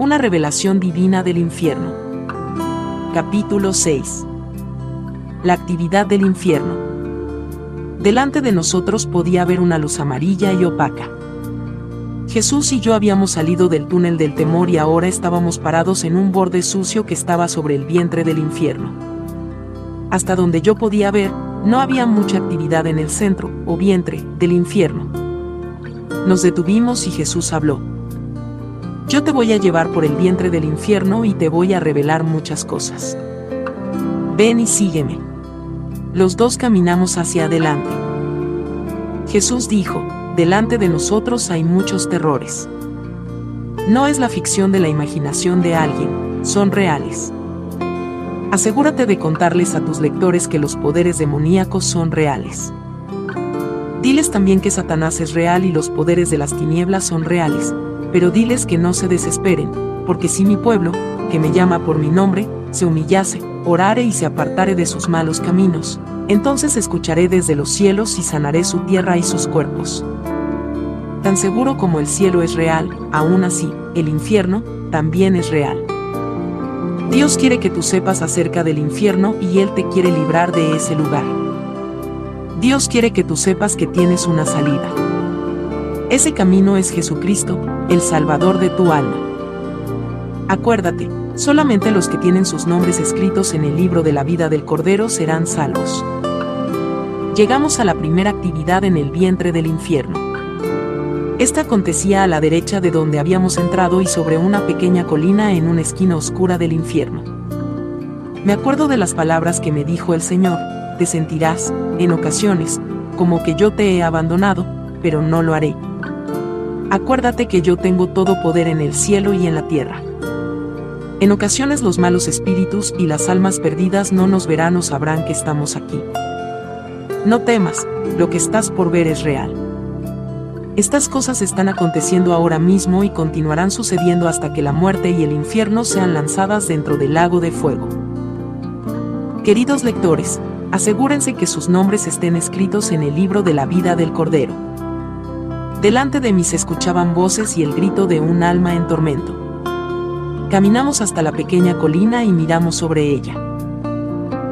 Una revelación divina del infierno. Capítulo 6. La actividad del infierno. Delante de nosotros podía haber una luz amarilla y opaca. Jesús y yo habíamos salido del túnel del temor y ahora estábamos parados en un borde sucio que estaba sobre el vientre del infierno. Hasta donde yo podía ver, no había mucha actividad en el centro, o vientre, del infierno. Nos detuvimos y Jesús habló. Yo te voy a llevar por el vientre del infierno y te voy a revelar muchas cosas. Ven y sígueme. Los dos caminamos hacia adelante. Jesús dijo, delante de nosotros hay muchos terrores. No es la ficción de la imaginación de alguien, son reales. Asegúrate de contarles a tus lectores que los poderes demoníacos son reales. Diles también que Satanás es real y los poderes de las tinieblas son reales, pero diles que no se desesperen, porque si mi pueblo, que me llama por mi nombre, se humillase, orare y se apartare de sus malos caminos, entonces escucharé desde los cielos y sanaré su tierra y sus cuerpos. Tan seguro como el cielo es real, aún así, el infierno también es real. Dios quiere que tú sepas acerca del infierno y Él te quiere librar de ese lugar. Dios quiere que tú sepas que tienes una salida. Ese camino es Jesucristo, el Salvador de tu alma. Acuérdate, solamente los que tienen sus nombres escritos en el libro de la vida del Cordero serán salvos. Llegamos a la primera actividad en el vientre del infierno. Esta acontecía a la derecha de donde habíamos entrado y sobre una pequeña colina en una esquina oscura del infierno. Me acuerdo de las palabras que me dijo el Señor, te sentirás, en ocasiones, como que yo te he abandonado, pero no lo haré acuérdate que yo tengo todo poder en el cielo y en la tierra. En ocasiones los malos espíritus y las almas perdidas no nos verán o sabrán que estamos aquí. No temas, lo que estás por ver es real. Estas cosas están aconteciendo ahora mismo y continuarán sucediendo hasta que la muerte y el infierno sean lanzadas dentro del lago de fuego. Queridos lectores, asegúrense que sus nombres estén escritos en el libro de la vida del Cordero. Delante de mí se escuchaban voces y el grito de un alma en tormento. Caminamos hasta la pequeña colina y miramos sobre ella.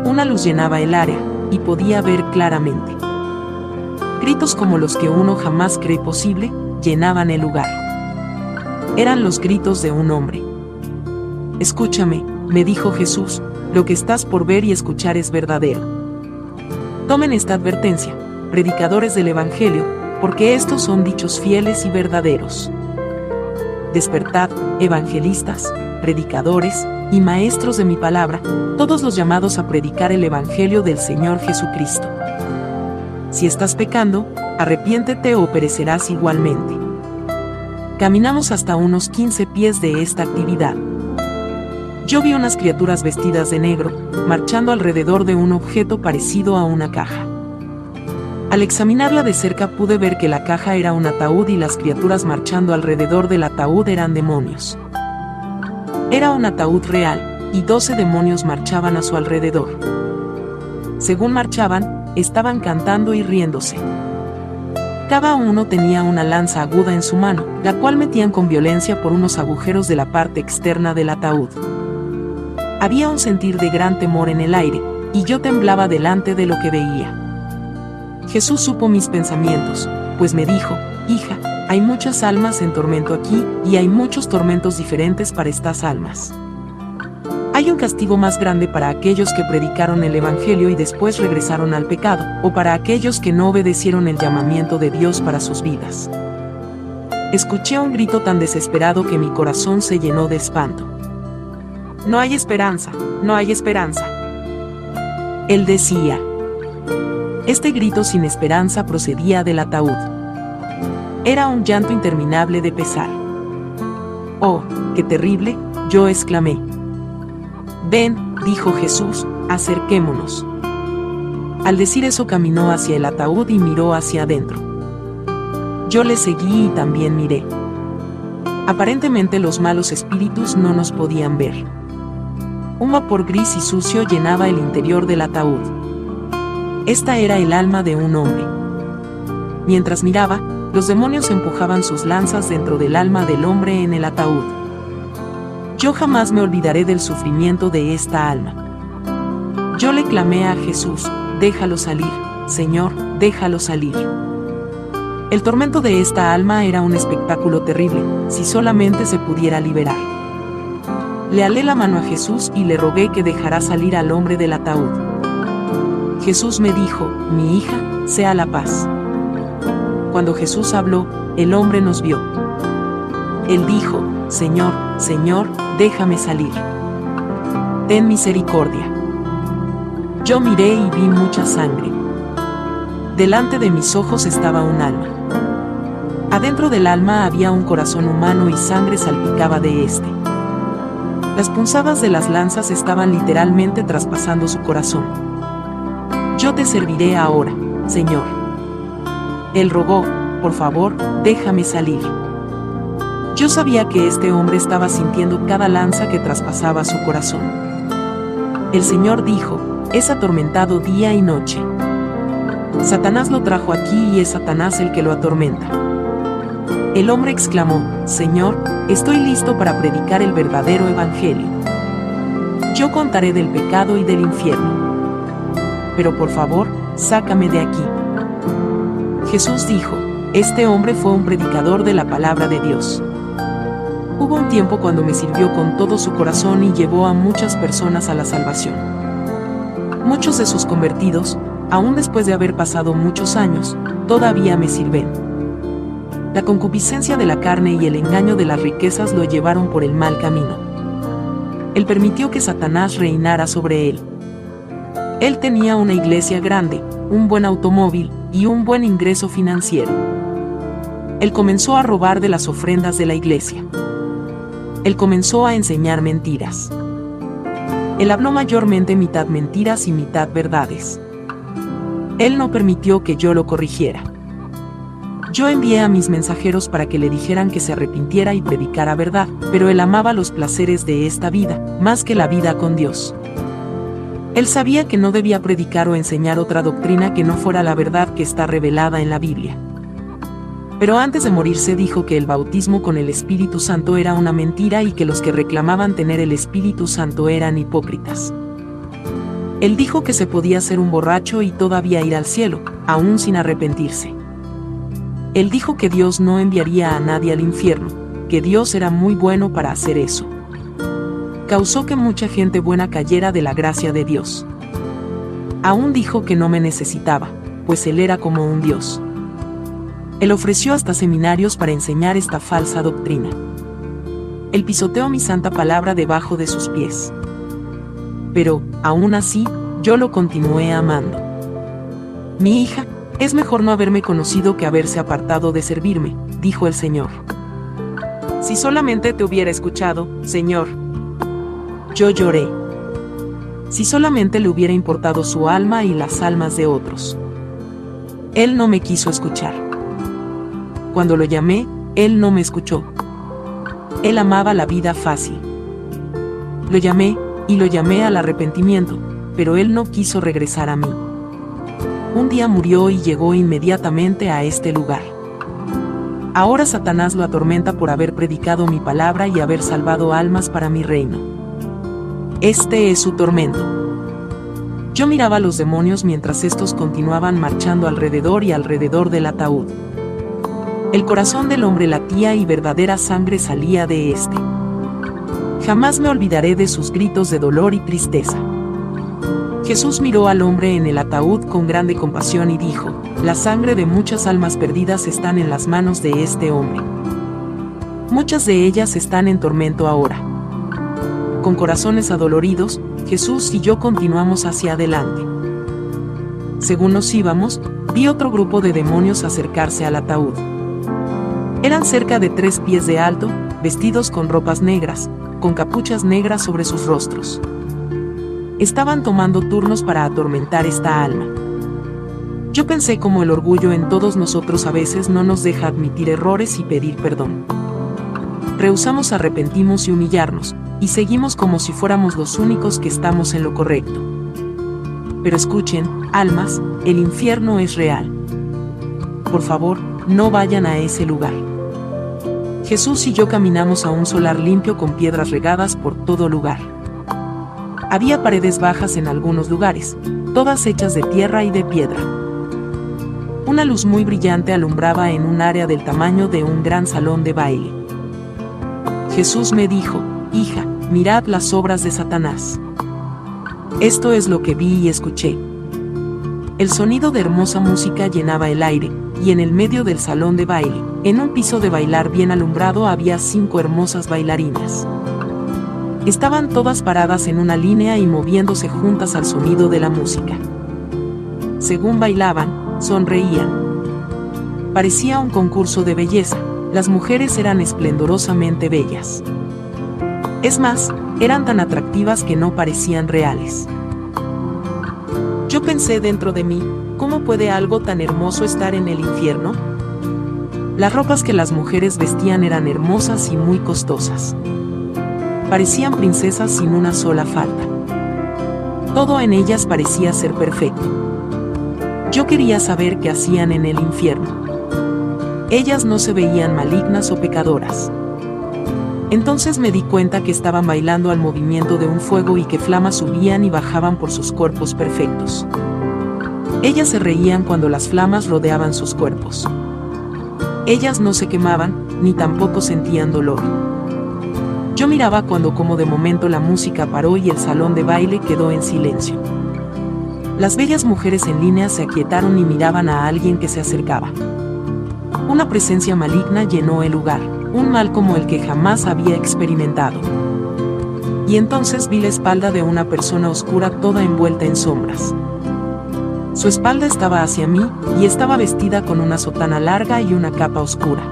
Una luz llenaba el área, y podía ver claramente. Gritos como los que uno jamás cree posible, llenaban el lugar. Eran los gritos de un hombre. Escúchame, me dijo Jesús, lo que estás por ver y escuchar es verdadero. Tomen esta advertencia, predicadores del Evangelio, porque estos son dichos fieles y verdaderos. Despertad, evangelistas, predicadores y maestros de mi palabra, todos los llamados a predicar el Evangelio del Señor Jesucristo. Si estás pecando, arrepiéntete o perecerás igualmente. Caminamos hasta unos 15 pies de esta actividad. Yo vi unas criaturas vestidas de negro, marchando alrededor de un objeto parecido a una caja. Al examinarla de cerca pude ver que la caja era un ataúd y las criaturas marchando alrededor del ataúd eran demonios. Era un ataúd real, y doce demonios marchaban a su alrededor. Según marchaban, estaban cantando y riéndose. Cada uno tenía una lanza aguda en su mano, la cual metían con violencia por unos agujeros de la parte externa del ataúd. Había un sentir de gran temor en el aire, y yo temblaba delante de lo que veía. Jesús supo mis pensamientos, pues me dijo, hija, hay muchas almas en tormento aquí, y hay muchos tormentos diferentes para estas almas. Hay un castigo más grande para aquellos que predicaron el Evangelio y después regresaron al pecado, o para aquellos que no obedecieron el llamamiento de Dios para sus vidas. Escuché un grito tan desesperado que mi corazón se llenó de espanto. No hay esperanza, no hay esperanza. Él decía, este grito sin esperanza procedía del ataúd. Era un llanto interminable de pesar. Oh, qué terrible, yo exclamé. Ven, dijo Jesús, acerquémonos. Al decir eso caminó hacia el ataúd y miró hacia adentro. Yo le seguí y también miré. Aparentemente los malos espíritus no nos podían ver. Un vapor gris y sucio llenaba el interior del ataúd. Esta era el alma de un hombre. Mientras miraba, los demonios empujaban sus lanzas dentro del alma del hombre en el ataúd. Yo jamás me olvidaré del sufrimiento de esta alma. Yo le clamé a Jesús, déjalo salir, Señor, déjalo salir. El tormento de esta alma era un espectáculo terrible, si solamente se pudiera liberar. Le alé la mano a Jesús y le rogué que dejara salir al hombre del ataúd. Jesús me dijo, mi hija, sea la paz. Cuando Jesús habló, el hombre nos vio. Él dijo, Señor, Señor, déjame salir. Ten misericordia. Yo miré y vi mucha sangre. Delante de mis ojos estaba un alma. Adentro del alma había un corazón humano y sangre salpicaba de éste. Las punzadas de las lanzas estaban literalmente traspasando su corazón. Yo te serviré ahora, Señor. Él rogó, por favor, déjame salir. Yo sabía que este hombre estaba sintiendo cada lanza que traspasaba su corazón. El Señor dijo, es atormentado día y noche. Satanás lo trajo aquí y es Satanás el que lo atormenta. El hombre exclamó, Señor, estoy listo para predicar el verdadero Evangelio. Yo contaré del pecado y del infierno. Pero por favor, sácame de aquí. Jesús dijo, este hombre fue un predicador de la palabra de Dios. Hubo un tiempo cuando me sirvió con todo su corazón y llevó a muchas personas a la salvación. Muchos de sus convertidos, aún después de haber pasado muchos años, todavía me sirven. La concupiscencia de la carne y el engaño de las riquezas lo llevaron por el mal camino. Él permitió que Satanás reinara sobre él. Él tenía una iglesia grande, un buen automóvil y un buen ingreso financiero. Él comenzó a robar de las ofrendas de la iglesia él comenzó a enseñar mentiras. Él habló mayormente mitad mentiras y mitad verdades. Él no permitió que yo lo corrigiera. Yo envié a mis mensajeros para que le dijeran que se arrepintiera y predicara verdad, pero él amaba los placeres de esta vida, más que la vida con Dios. Él sabía que no debía predicar o enseñar otra doctrina que no fuera la verdad que está revelada en la Biblia. Pero antes de morirse dijo que el bautismo con el Espíritu Santo era una mentira y que los que reclamaban tener el Espíritu Santo eran hipócritas. Él dijo que se podía ser un borracho y todavía ir al cielo, aún sin arrepentirse. Él dijo que Dios no enviaría a nadie al infierno, que Dios era muy bueno para hacer eso. Causó que mucha gente buena cayera de la gracia de Dios. Aún dijo que no me necesitaba, pues Él era como un Dios. Él ofreció hasta seminarios para enseñar esta falsa doctrina. Él pisoteó mi santa palabra debajo de sus pies. Pero, aún así, yo lo continué amando. Mi hija, es mejor no haberme conocido que haberse apartado de servirme, dijo el Señor. Si solamente te hubiera escuchado, Señor. Yo lloré. Si solamente le hubiera importado su alma y las almas de otros. Él no me quiso escuchar. Cuando lo llamé, él no me escuchó. Él amaba la vida fácil. Lo llamé, y lo llamé al arrepentimiento, pero él no quiso regresar a mí. Un día murió y llegó inmediatamente a este lugar. Ahora Satanás lo atormenta por haber predicado mi palabra y haber salvado almas para mi reino. Este es su tormento. Yo miraba a los demonios mientras estos continuaban marchando alrededor y alrededor del ataúd. El corazón del hombre latía y verdadera sangre salía de éste. Jamás me olvidaré de sus gritos de dolor y tristeza. Jesús miró al hombre en el ataúd con grande compasión y dijo, la sangre de muchas almas perdidas están en las manos de este hombre. Muchas de ellas están en tormento ahora. Con corazones adoloridos, Jesús y yo continuamos hacia adelante. Según nos íbamos, vi otro grupo de demonios acercarse al ataúd. Eran cerca de tres pies de alto, vestidos con ropas negras, con capuchas negras sobre sus rostros. Estaban tomando turnos para atormentar esta alma. Yo pensé como el orgullo en todos nosotros a veces no nos deja admitir errores y pedir perdón. Rehusamos arrepentimos y humillarnos, y seguimos como si fuéramos los únicos que estamos en lo correcto. Pero escuchen, almas, el infierno es real. Por favor, no vayan a ese lugar. Jesús y yo caminamos a un solar limpio con piedras regadas por todo lugar. Había paredes bajas en algunos lugares, todas hechas de tierra y de piedra. Una luz muy brillante alumbraba en un área del tamaño de un gran salón de baile. Jesús me dijo, hija, mirad las obras de Satanás. Esto es lo que vi y escuché. El sonido de hermosa música llenaba el aire, y en el medio del salón de baile, en un piso de bailar bien alumbrado había cinco hermosas bailarinas. Estaban todas paradas en una línea y moviéndose juntas al sonido de la música. Según bailaban, sonreían. Parecía un concurso de belleza, las mujeres eran esplendorosamente bellas. Es más, eran tan atractivas que no parecían reales. Yo pensé dentro de mí, ¿cómo puede algo tan hermoso estar en el infierno? Las ropas que las mujeres vestían eran hermosas y muy costosas. Parecían princesas sin una sola falta. Todo en ellas parecía ser perfecto. Yo quería saber qué hacían en el infierno. Ellas no se veían malignas o pecadoras. Entonces me di cuenta que estaban bailando al movimiento de un fuego y que flamas subían y bajaban por sus cuerpos perfectos. Ellas se reían cuando las flamas rodeaban sus cuerpos. Ellas no se quemaban, ni tampoco sentían dolor. Yo miraba cuando como de momento la música paró y el salón de baile quedó en silencio. Las bellas mujeres en línea se aquietaron y miraban a alguien que se acercaba. Una presencia maligna llenó el lugar, un mal como el que jamás había experimentado. Y entonces vi la espalda de una persona oscura toda envuelta en sombras. Su espalda estaba hacia mí, y estaba vestida con una sotana larga y una capa oscura.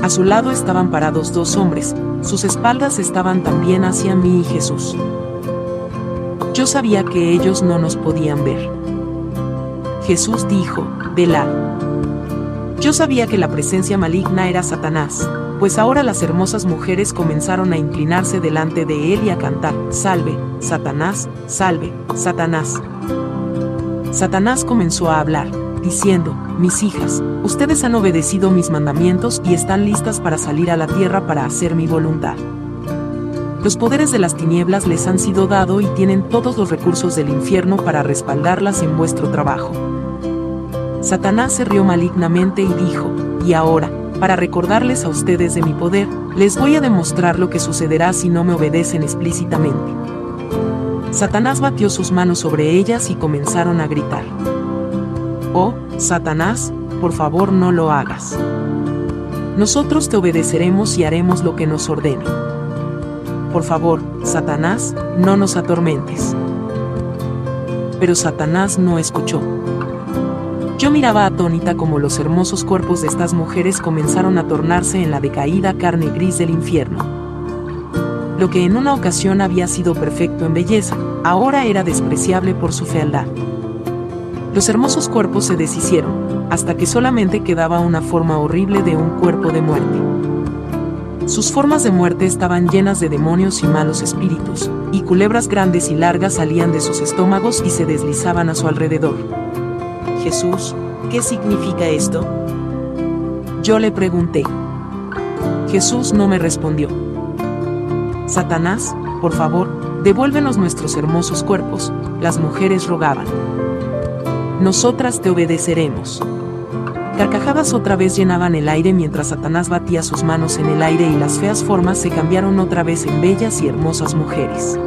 A su lado estaban parados dos hombres, sus espaldas estaban también hacia mí y Jesús. Yo sabía que ellos no nos podían ver. Jesús dijo, velad. Yo sabía que la presencia maligna era Satanás, pues ahora las hermosas mujeres comenzaron a inclinarse delante de él y a cantar, Salve, Satanás, salve, Satanás. Satanás comenzó a hablar, diciendo, Mis hijas, ustedes han obedecido mis mandamientos y están listas para salir a la tierra para hacer mi voluntad. Los poderes de las tinieblas les han sido dado y tienen todos los recursos del infierno para respaldarlas en vuestro trabajo. Satanás se rió malignamente y dijo, y ahora, para recordarles a ustedes de mi poder, les voy a demostrar lo que sucederá si no me obedecen explícitamente. Satanás batió sus manos sobre ellas y comenzaron a gritar. Oh, Satanás, por favor no lo hagas. Nosotros te obedeceremos y haremos lo que nos ordene. Por favor, Satanás, no nos atormentes. Pero Satanás no escuchó. Yo miraba atónita como los hermosos cuerpos de estas mujeres comenzaron a tornarse en la decaída carne gris del infierno lo que en una ocasión había sido perfecto en belleza, ahora era despreciable por su fealdad. Los hermosos cuerpos se deshicieron, hasta que solamente quedaba una forma horrible de un cuerpo de muerte. Sus formas de muerte estaban llenas de demonios y malos espíritus, y culebras grandes y largas salían de sus estómagos y se deslizaban a su alrededor. Jesús, ¿qué significa esto? Yo le pregunté. Jesús no me respondió. Satanás, por favor, devuélvenos nuestros hermosos cuerpos, las mujeres rogaban. Nosotras te obedeceremos. Carcajadas otra vez llenaban el aire mientras Satanás batía sus manos en el aire y las feas formas se cambiaron otra vez en bellas y hermosas mujeres.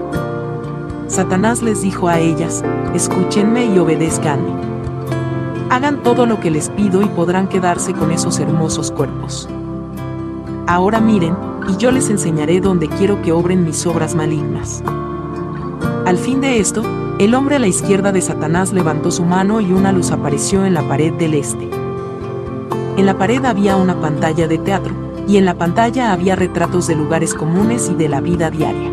Satanás les dijo a ellas, escúchenme y obedezcanme. Hagan todo lo que les pido y podrán quedarse con esos hermosos cuerpos. Ahora miren, y yo les enseñaré dónde quiero que obren mis obras malignas. Al fin de esto, el hombre a la izquierda de Satanás levantó su mano y una luz apareció en la pared del este. En la pared había una pantalla de teatro, y en la pantalla había retratos de lugares comunes y de la vida diaria.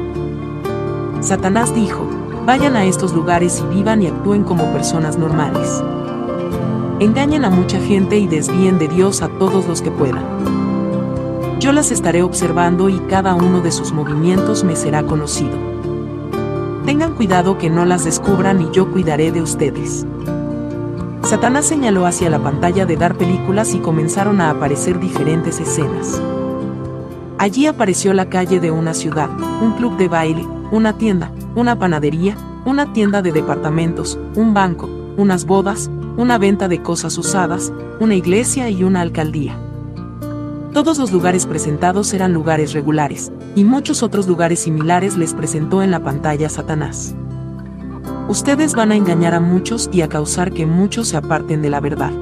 Satanás dijo, vayan a estos lugares y vivan y actúen como personas normales. Engañen a mucha gente y desvíen de Dios a todos los que puedan. Yo las estaré observando y cada uno de sus movimientos me será conocido. Tengan cuidado que no las descubran y yo cuidaré de ustedes. Satanás señaló hacia la pantalla de dar películas y comenzaron a aparecer diferentes escenas. Allí apareció la calle de una ciudad, un club de baile, una tienda, una panadería, una tienda de departamentos, un banco, unas bodas, una venta de cosas usadas, una iglesia y una alcaldía. Todos los lugares presentados eran lugares regulares, y muchos otros lugares similares les presentó en la pantalla Satanás. Ustedes van a engañar a muchos y a causar que muchos se aparten de la verdad.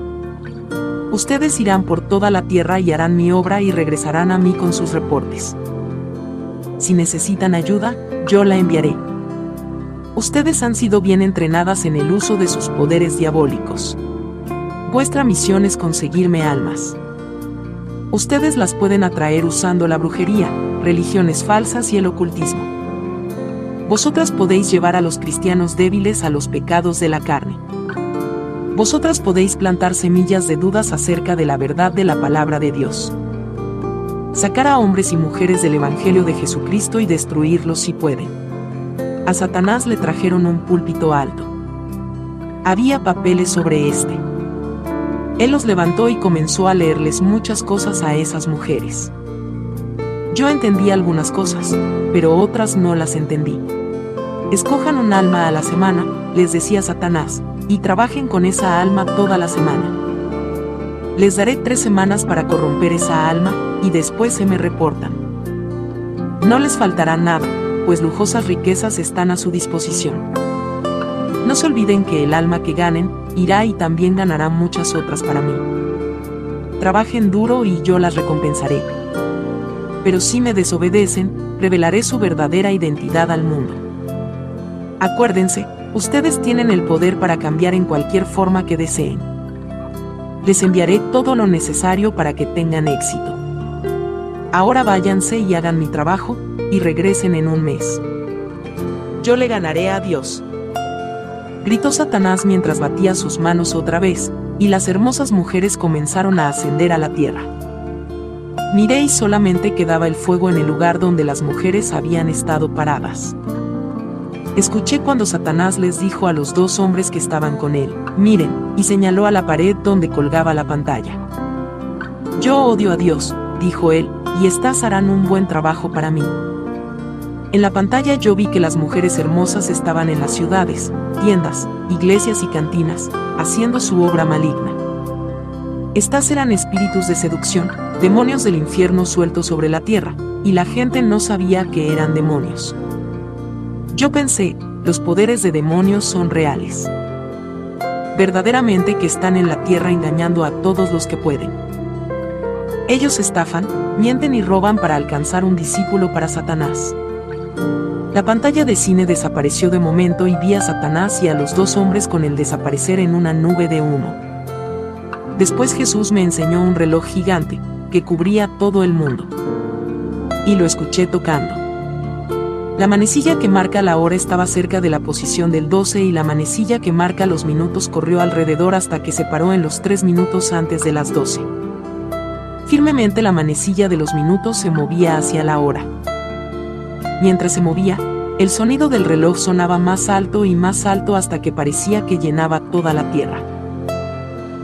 Ustedes irán por toda la tierra y harán mi obra y regresarán a mí con sus reportes. Si necesitan ayuda, yo la enviaré. Ustedes han sido bien entrenadas en el uso de sus poderes diabólicos. Vuestra misión es conseguirme almas. Ustedes las pueden atraer usando la brujería, religiones falsas y el ocultismo. Vosotras podéis llevar a los cristianos débiles a los pecados de la carne. Vosotras podéis plantar semillas de dudas acerca de la verdad de la palabra de Dios. Sacar a hombres y mujeres del Evangelio de Jesucristo y destruirlos si pueden. A Satanás le trajeron un púlpito alto. Había papeles sobre este. Él los levantó y comenzó a leerles muchas cosas a esas mujeres. Yo entendí algunas cosas, pero otras no las entendí. Escojan un alma a la semana, les decía Satanás, y trabajen con esa alma toda la semana. Les daré tres semanas para corromper esa alma, y después se me reportan. No les faltará nada, pues lujosas riquezas están a su disposición. No se olviden que el alma que ganen, irá y también ganará muchas otras para mí. Trabajen duro y yo las recompensaré. Pero si me desobedecen, revelaré su verdadera identidad al mundo. Acuérdense, ustedes tienen el poder para cambiar en cualquier forma que deseen. Les enviaré todo lo necesario para que tengan éxito. Ahora váyanse y hagan mi trabajo, y regresen en un mes. Yo le ganaré a Dios gritó Satanás mientras batía sus manos otra vez, y las hermosas mujeres comenzaron a ascender a la tierra. Miré y solamente quedaba el fuego en el lugar donde las mujeres habían estado paradas. Escuché cuando Satanás les dijo a los dos hombres que estaban con él, miren, y señaló a la pared donde colgaba la pantalla. Yo odio a Dios, dijo él, y estas harán un buen trabajo para mí. En la pantalla yo vi que las mujeres hermosas estaban en las ciudades, tiendas, iglesias y cantinas, haciendo su obra maligna. Estas eran espíritus de seducción, demonios del infierno sueltos sobre la tierra, y la gente no sabía que eran demonios. Yo pensé, los poderes de demonios son reales. Verdaderamente que están en la tierra engañando a todos los que pueden. Ellos estafan, mienten y roban para alcanzar un discípulo para Satanás. La pantalla de cine desapareció de momento y vi a Satanás y a los dos hombres con el desaparecer en una nube de humo. Después Jesús me enseñó un reloj gigante, que cubría todo el mundo. Y lo escuché tocando. La manecilla que marca la hora estaba cerca de la posición del 12 y la manecilla que marca los minutos corrió alrededor hasta que se paró en los 3 minutos antes de las 12. Firmemente la manecilla de los minutos se movía hacia la hora. Mientras se movía, el sonido del reloj sonaba más alto y más alto hasta que parecía que llenaba toda la tierra.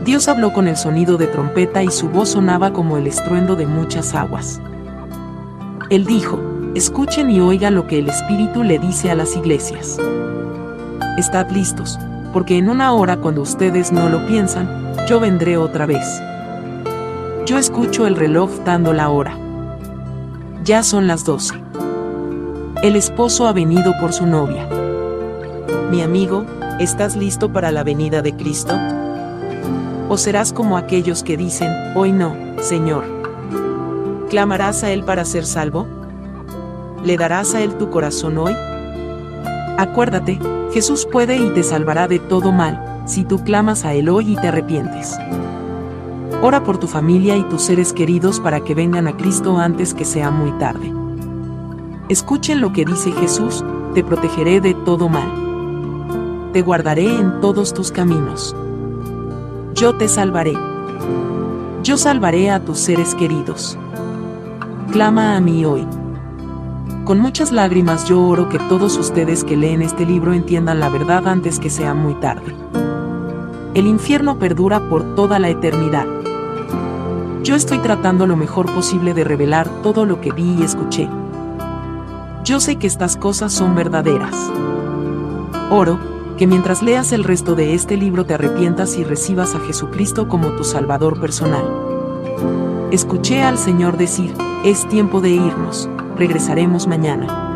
Dios habló con el sonido de trompeta y su voz sonaba como el estruendo de muchas aguas. Él dijo, escuchen y oigan lo que el Espíritu le dice a las iglesias. Estad listos, porque en una hora cuando ustedes no lo piensan, yo vendré otra vez. Yo escucho el reloj dando la hora. Ya son las doce. El esposo ha venido por su novia. Mi amigo, ¿estás listo para la venida de Cristo? ¿O serás como aquellos que dicen, hoy no, Señor? ¿Clamarás a Él para ser salvo? ¿Le darás a Él tu corazón hoy? Acuérdate, Jesús puede y te salvará de todo mal, si tú clamas a Él hoy y te arrepientes. Ora por tu familia y tus seres queridos para que vengan a Cristo antes que sea muy tarde. Escuchen lo que dice Jesús, te protegeré de todo mal. Te guardaré en todos tus caminos. Yo te salvaré. Yo salvaré a tus seres queridos. Clama a mí hoy. Con muchas lágrimas yo oro que todos ustedes que leen este libro entiendan la verdad antes que sea muy tarde. El infierno perdura por toda la eternidad. Yo estoy tratando lo mejor posible de revelar todo lo que vi y escuché. Yo sé que estas cosas son verdaderas. Oro, que mientras leas el resto de este libro te arrepientas y recibas a Jesucristo como tu Salvador personal. Escuché al Señor decir, es tiempo de irnos, regresaremos mañana.